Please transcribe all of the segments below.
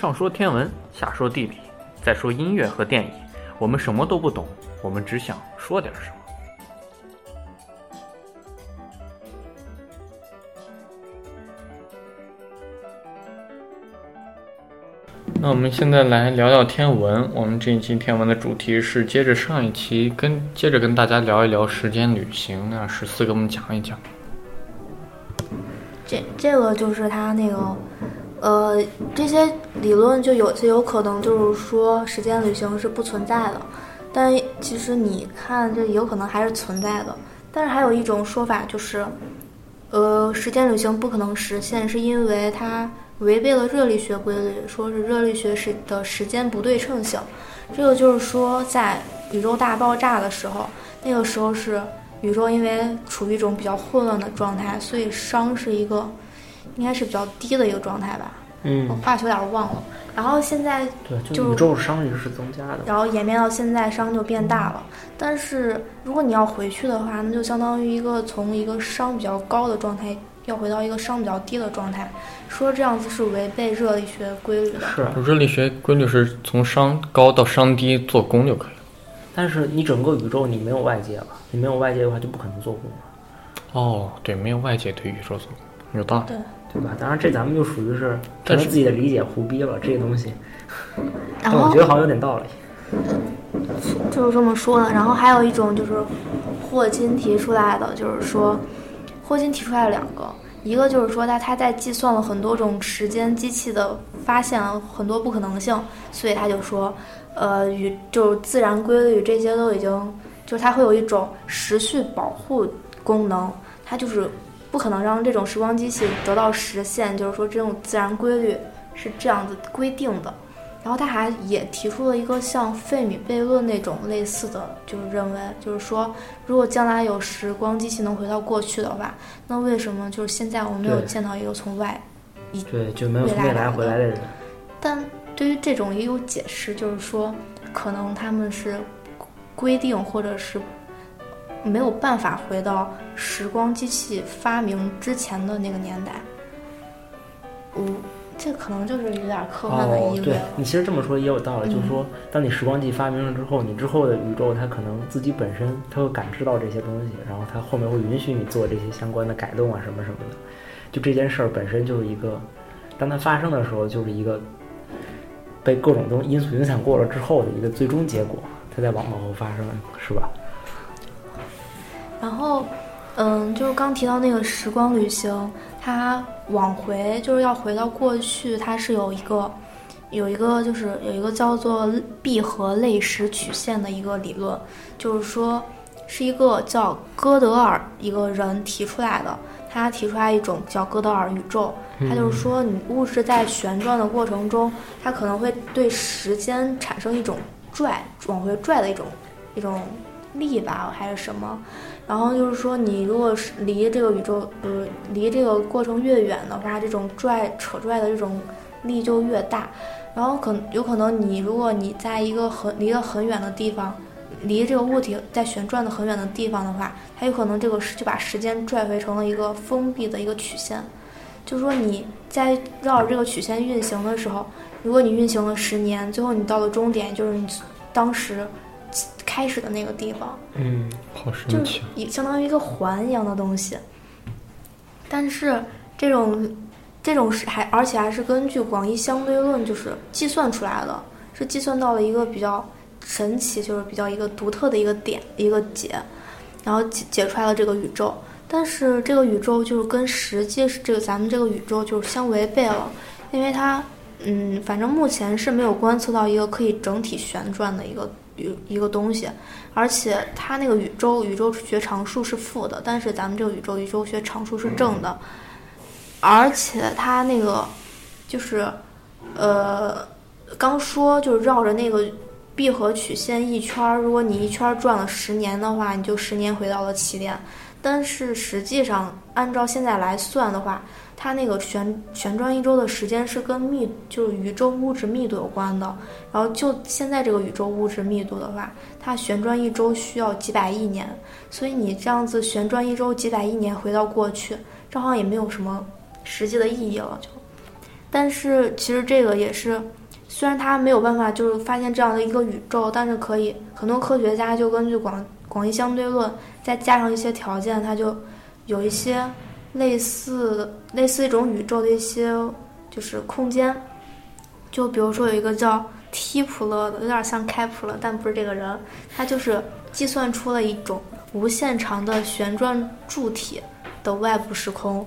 上说天文，下说地理，再说音乐和电影，我们什么都不懂，我们只想说点什么。那我们现在来聊聊天文。我们这一期天文的主题是接着上一期跟接着跟大家聊一聊时间旅行。那十四给我们讲一讲。这这个就是他那个，呃，这些理论就有些有可能就是说时间旅行是不存在的，但其实你看这有可能还是存在的。但是还有一种说法就是，呃，时间旅行不可能实现，是因为它。违背了热力学规律，说是热力学时的时间不对称性。这个就是说，在宇宙大爆炸的时候，那个时候是宇宙因为处于一种比较混乱的状态，所以熵是一个应该是比较低的一个状态吧。嗯，化学有点忘了。然后现在对，就宇宙熵也是增加的。然后演变到现在，熵就变大了。但是如果你要回去的话，那就相当于一个从一个熵比较高的状态。要回到一个熵比较低的状态，说这样子是违背热力学规律的。是，热力学规律是从熵高到熵低做功就可以了。但是你整个宇宙你没有外界了，你没有外界的话就不可能做功了。哦，对，没有外界对宇宙做功，有道理，对对吧？当然这咱们就属于是凭自己的理解胡逼了，这个东西。然后我觉得好像有点道理。就是这么说的。然后还有一种就是霍金提出来的，就是说。霍金提出来了两个，一个就是说他他在计算了很多种时间机器的，发现了很多不可能性，所以他就说，呃，与就是自然规律这些都已经，就是它会有一种时序保护功能，它就是不可能让这种时光机器得到实现，就是说这种自然规律是这样子规定的。然后他还也提出了一个像费米悖论那种类似的，就是认为，就是说，如果将来有时光机器能回到过去的话，那为什么就是现在我们没有见到一个从外，一对就没有从未来回来的人？但对于这种也有解释，就是说，可能他们是规定或者是没有办法回到时光机器发明之前的那个年代。嗯。这可能就是有点科幻的意味。对你其实这么说也有道理，就是说，当你时光机发明了之后，你之后的宇宙它可能自己本身它会感知到这些东西，然后它后面会允许你做这些相关的改动啊什么什么的。就这件事儿本身就是一个，当它发生的时候，就是一个被各种东因素影响过了之后的一个最终结果，它在往往后发生，是吧？然后，嗯，就是刚提到那个时光旅行。它往回就是要回到过去，它是有一个，有一个就是有一个叫做闭合类时曲线的一个理论，就是说是一个叫哥德尔一个人提出来的，他提出来一种叫哥德尔宇宙，他就是说你物质在旋转的过程中，它可能会对时间产生一种拽往回拽的一种一种力吧，还是什么。然后就是说，你如果是离这个宇宙，呃，离这个过程越远的话，这种拽扯拽的这种力就越大。然后可有可能你如果你在一个很离得很远的地方，离这个物体在旋转的很远的地方的话，它有可能这个就把时间拽回成了一个封闭的一个曲线。就是说你在绕着这个曲线运行的时候，如果你运行了十年，最后你到了终点，就是你当时。开始的那个地方，嗯，好神奇，就相当于一个环一样的东西。但是这种这种是还而且还是根据广义相对论就是计算出来的，是计算到了一个比较神奇，就是比较一个独特的一个点一个解，然后解解出来了这个宇宙。但是这个宇宙就是跟实际是这个咱们这个宇宙就是相违背了，因为它嗯，反正目前是没有观测到一个可以整体旋转的一个。一一个东西，而且它那个宇宙宇宙学常数是负的，但是咱们这个宇宙宇宙学常数是正的，而且它那个就是呃，刚说就是绕着那个闭合曲线一圈儿，如果你一圈儿转了十年的话，你就十年回到了起点，但是实际上按照现在来算的话。它那个旋旋转一周的时间是跟密就是宇宙物质密度有关的，然后就现在这个宇宙物质密度的话，它旋转一周需要几百亿年，所以你这样子旋转一周几百亿年回到过去，这好像也没有什么实际的意义了，就但是其实这个也是，虽然他没有办法就是发现这样的一个宇宙，但是可以很多科学家就根据广广义相对论，再加上一些条件，他就有一些类似类似一种宇宙的一些就是空间，就比如说有一个叫。提普勒的有点像开普勒，但不是这个人。他就是计算出了一种无限长的旋转柱体的外部时空，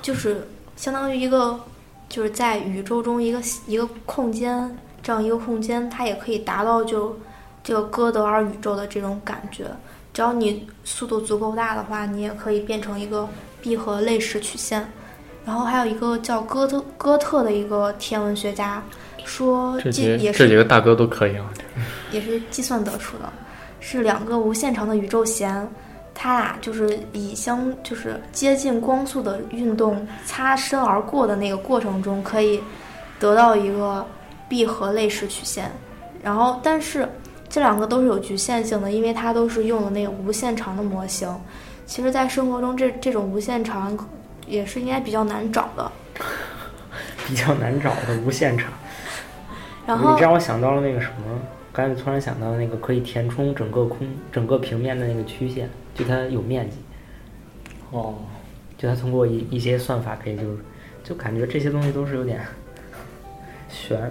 就是相当于一个就是在宇宙中一个一个空间，这样一个空间，它也可以达到就这个哥德尔宇宙的这种感觉。只要你速度足够大的话，你也可以变成一个闭合类时曲线。然后还有一个叫哥特哥特的一个天文学家。说这计也是这几个大哥都可以啊，也是计算得出的，是两个无限长的宇宙弦，它俩就是以相就是接近光速的运动擦身而过的那个过程中，可以得到一个闭合类式曲线。然后，但是这两个都是有局限性的，因为它都是用的那个无限长的模型。其实，在生活中，这这种无限长也是应该比较难找的，比较难找的无限长。然后你让我想到了那个什么，刚才突然想到那个可以填充整个空整个平面的那个曲线，就它有面积。哦，就它通过一一些算法可以就就感觉这些东西都是有点 悬。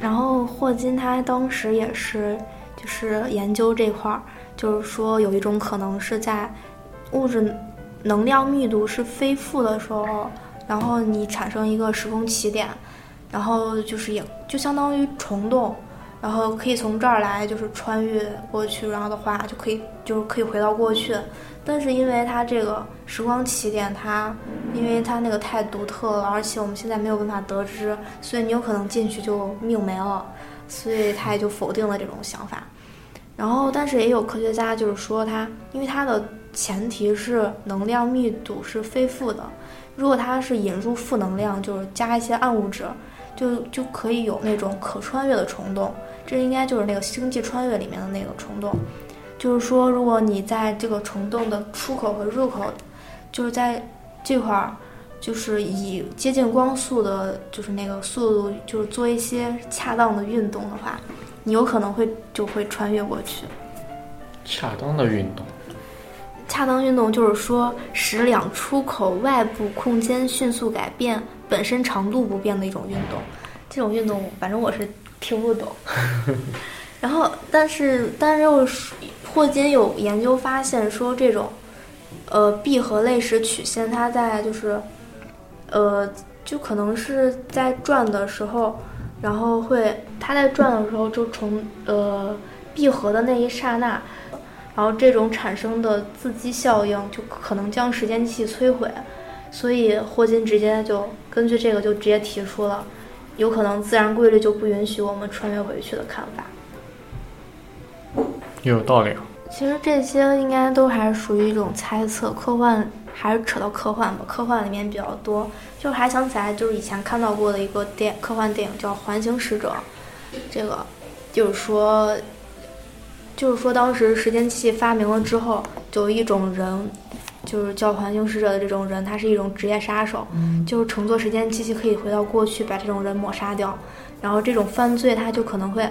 然后霍金他当时也是就是研究这块儿，就是说有一种可能是在物质能量密度是非负的时候，然后你产生一个时空起点。然后就是也就相当于虫洞，然后可以从这儿来就是穿越过去，然后的话就可以就是可以回到过去。但是因为它这个时光起点，它因为它那个太独特了，而且我们现在没有办法得知，所以你有可能进去就命没了，所以他也就否定了这种想法。然后，但是也有科学家就是说，它因为它的前提是能量密度是非负的，如果它是引入负能量，就是加一些暗物质。就就可以有那种可穿越的虫洞，这应该就是那个《星际穿越》里面的那个虫洞。就是说，如果你在这个虫洞的出口和入口，就是在这块儿，就是以接近光速的，就是那个速度，就是做一些恰当的运动的话，你有可能会就会穿越过去。恰当的运动，恰当运动就是说使两出口外部空间迅速改变。本身长度不变的一种运动，这种运动反正我是听不懂。然后，但是，但是又霍金有研究发现说，这种呃闭合类时曲线，它在就是呃就可能是在转的时候，然后会它在转的时候就从呃闭合的那一刹那，然后这种产生的自激效应就可能将时间机器摧毁。所以霍金直接就根据这个就直接提出了，有可能自然规律就不允许我们穿越回去的看法，也有道理啊。其实这些应该都还是属于一种猜测，科幻还是扯到科幻吧。科幻里面比较多，就还想起来就是以前看到过的一个电科幻电影叫《环形使者》，这个就是说，就是说当时时间机器发明了之后，就有一种人。就是叫环形使者的这种人，他是一种职业杀手，就是乘坐时间机器可以回到过去，把这种人抹杀掉。然后这种犯罪，他就可能会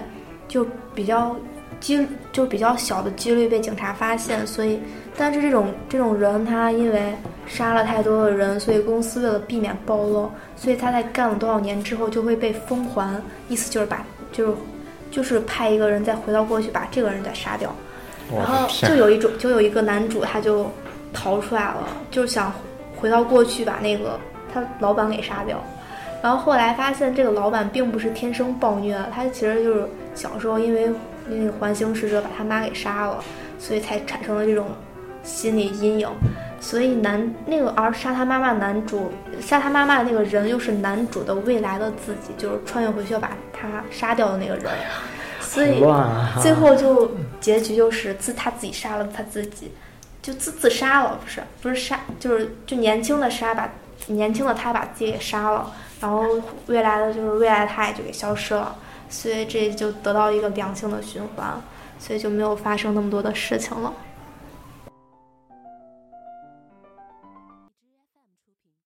就比较几就比较小的几率被警察发现。所以，但是这种这种人，他因为杀了太多的人，所以公司为了避免暴露，所以他在干了多少年之后就会被封环，意思就是把就是就是派一个人再回到过去把这个人再杀掉。然后就有一种就有一个男主，他就。逃出来了，就是想回到过去把那个他老板给杀掉，然后后来发现这个老板并不是天生暴虐，他其实就是小时候因为那个环形使者把他妈给杀了，所以才产生了这种心理阴影。所以男那个而杀他妈妈男主杀他妈妈的那个人又是男主的未来的自己，就是穿越回去要把他杀掉的那个人，所以最后就结局就是自他自己杀了他自己。就自自杀了，不是不是杀，就是就年轻的杀把年轻的他把自己给杀了，然后未来的就是未来他也就给消失了，所以这就得到一个良性的循环，所以就没有发生那么多的事情了。